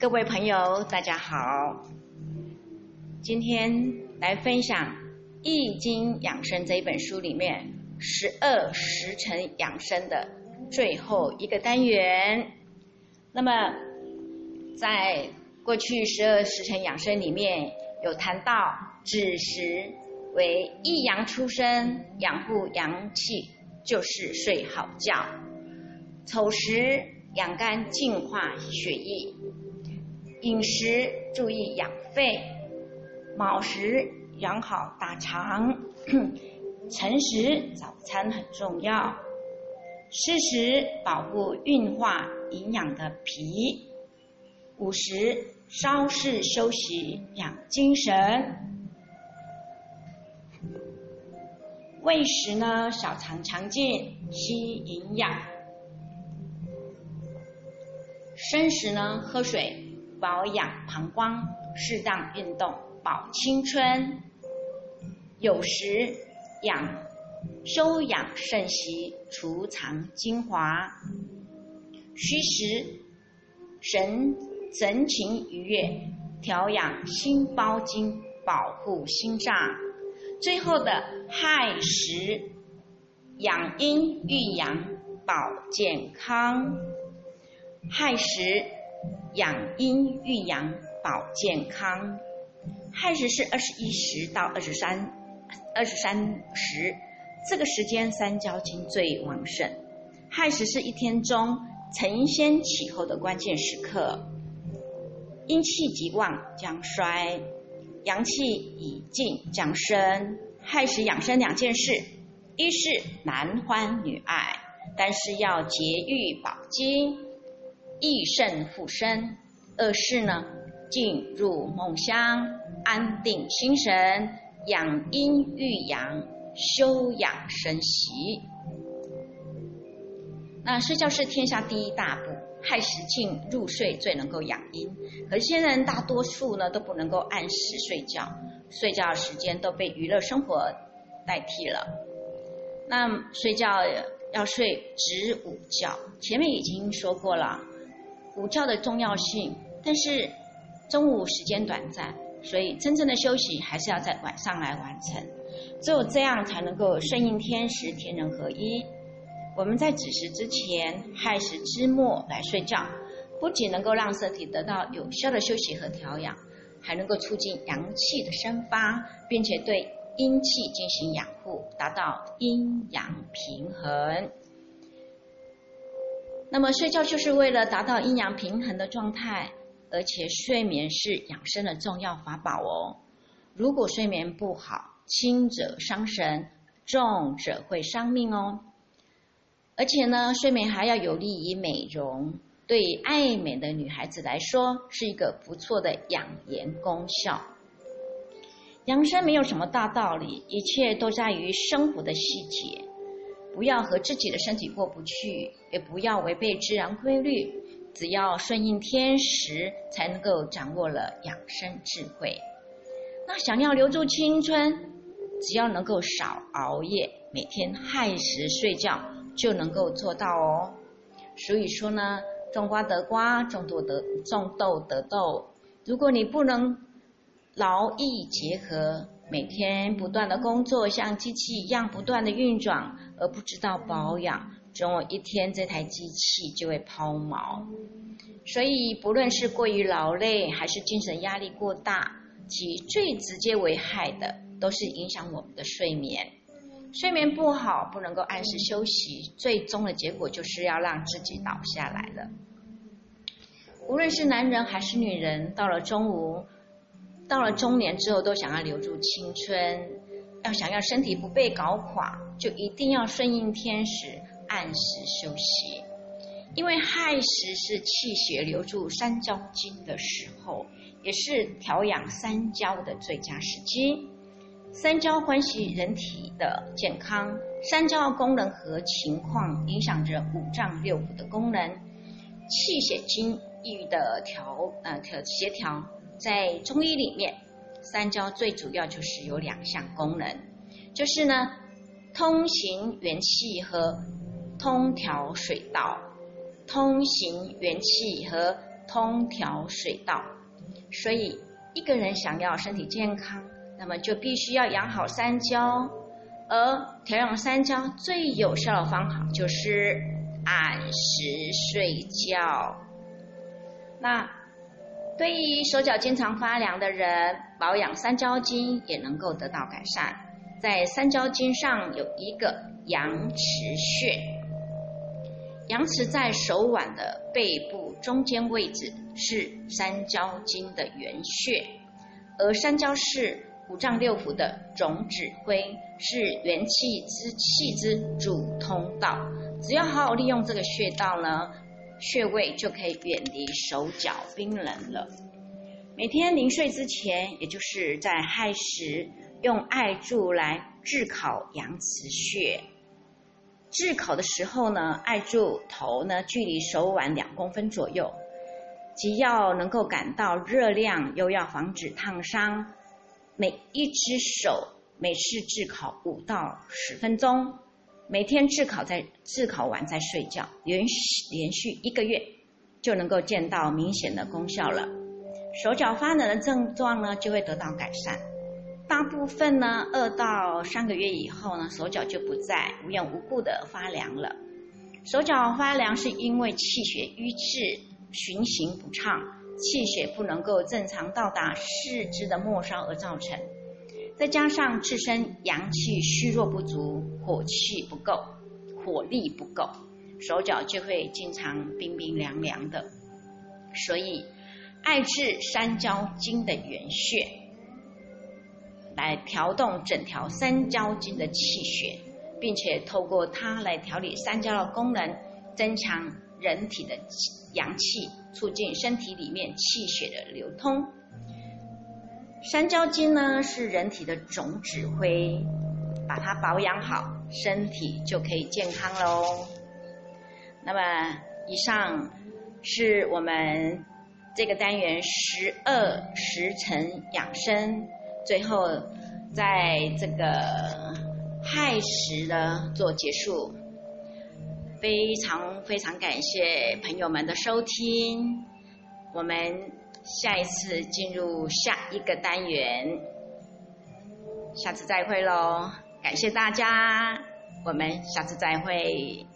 各位朋友，大家好。今天来分享《易经养生》这一本书里面十二时辰养生的最后一个单元。那么，在过去十二时辰养生里面有谈到子时为一阳出生，养护阳气就是睡好觉；丑时养肝净化血液。饮食注意养肺，卯时养好大肠，辰时早餐很重要，巳时保护运化营养的脾，午时稍事休息养精神，未时呢小肠肠进吸营养，申时呢喝水。保养膀胱，适当运动保青春。有时养收养肾息，储藏精华。虚时神神情愉悦，调养心包经，保护心脏。最后的亥时养阴育阳，保健康。亥时。养阴育阳，保健康。亥时是二十一时到二十三二十三时，这个时间三焦经最旺盛。亥时是一天中承先启后的关键时刻，阴气极旺将衰，阳气已尽将生。亥时养生两件事：一是男欢女爱，但是要节欲保精。益肾复生，二是呢，进入梦乡，安定心神，养阴育阳，休养生息。那睡觉是天下第一大步，亥时进入睡最能够养阴。可是现在大多数呢都不能够按时睡觉，睡觉时间都被娱乐生活代替了。那睡觉要睡子午觉，前面已经说过了。午觉的重要性，但是中午时间短暂，所以真正的休息还是要在晚上来完成。只有这样才能够顺应天时，天人合一。我们在子时之前，亥时之末来睡觉，不仅能够让身体得到有效的休息和调养，还能够促进阳气的生发，并且对阴气进行养护，达到阴阳平衡。那么睡觉就是为了达到阴阳平衡的状态，而且睡眠是养生的重要法宝哦。如果睡眠不好，轻者伤神，重者会伤命哦。而且呢，睡眠还要有利于美容，对爱美的女孩子来说是一个不错的养颜功效。养生没有什么大道理，一切都在于生活的细节。不要和自己的身体过不去，也不要违背自然规律，只要顺应天时，才能够掌握了养生智慧。那想要留住青春，只要能够少熬夜，每天亥时睡觉，就能够做到哦。所以说呢，种瓜得瓜，种豆得种豆得豆。如果你不能劳逸结合，每天不断的工作，像机器一样不断的运转，而不知道保养，总有一天这台机器就会抛锚。所以，不论是过于劳累，还是精神压力过大，其最直接危害的都是影响我们的睡眠。睡眠不好，不能够按时休息，最终的结果就是要让自己倒下来了。无论是男人还是女人，到了中午。到了中年之后，都想要留住青春，要想要身体不被搞垮，就一定要顺应天时，按时休息。因为亥时是气血流注三焦经的时候，也是调养三焦的最佳时机。三焦关系人体的健康，三焦功能和情况影响着五脏六腑的功能，气血经抑郁的调呃调协调。在中医里面，三焦最主要就是有两项功能，就是呢，通行元气和通调水道，通行元气和通调水道。所以，一个人想要身体健康，那么就必须要养好三焦。而调养三焦最有效的方法就是按时睡觉。那对于手脚经常发凉的人，保养三焦经也能够得到改善。在三焦经上有一个阳池穴，阳池在手腕的背部中间位置，是三焦经的原穴，而三焦是。五脏六腑的总指挥是元气之气之主通道，只要好好利用这个穴道呢，穴位就可以远离手脚冰冷了。每天临睡之前，也就是在亥时，用艾柱来炙烤阳池穴。炙烤的时候呢，艾柱头呢距离手腕两公分左右，既要能够感到热量，又要防止烫伤。每一只手每次炙烤五到十分钟，每天炙烤在炙烤完再睡觉，连续连续一个月就能够见到明显的功效了。手脚发冷的症状呢就会得到改善，大部分呢二到三个月以后呢手脚就不再无缘无故的发凉了。手脚发凉是因为气血瘀滞、循行不畅。气血不能够正常到达四肢的末梢而造成，再加上自身阳气虚弱不足，火气不够，火力不够，手脚就会经常冰冰凉凉的。所以，艾治三焦经的原穴，来调动整条三焦经的气血，并且透过它来调理三焦的功能，增强人体的阳气。促进身体里面气血的流通。三焦经呢是人体的总指挥，把它保养好，身体就可以健康喽。那么，以上是我们这个单元十二时辰养生，最后在这个亥时呢做结束。非常非常感谢朋友们的收听，我们下一次进入下一个单元，下次再会喽！感谢大家，我们下次再会。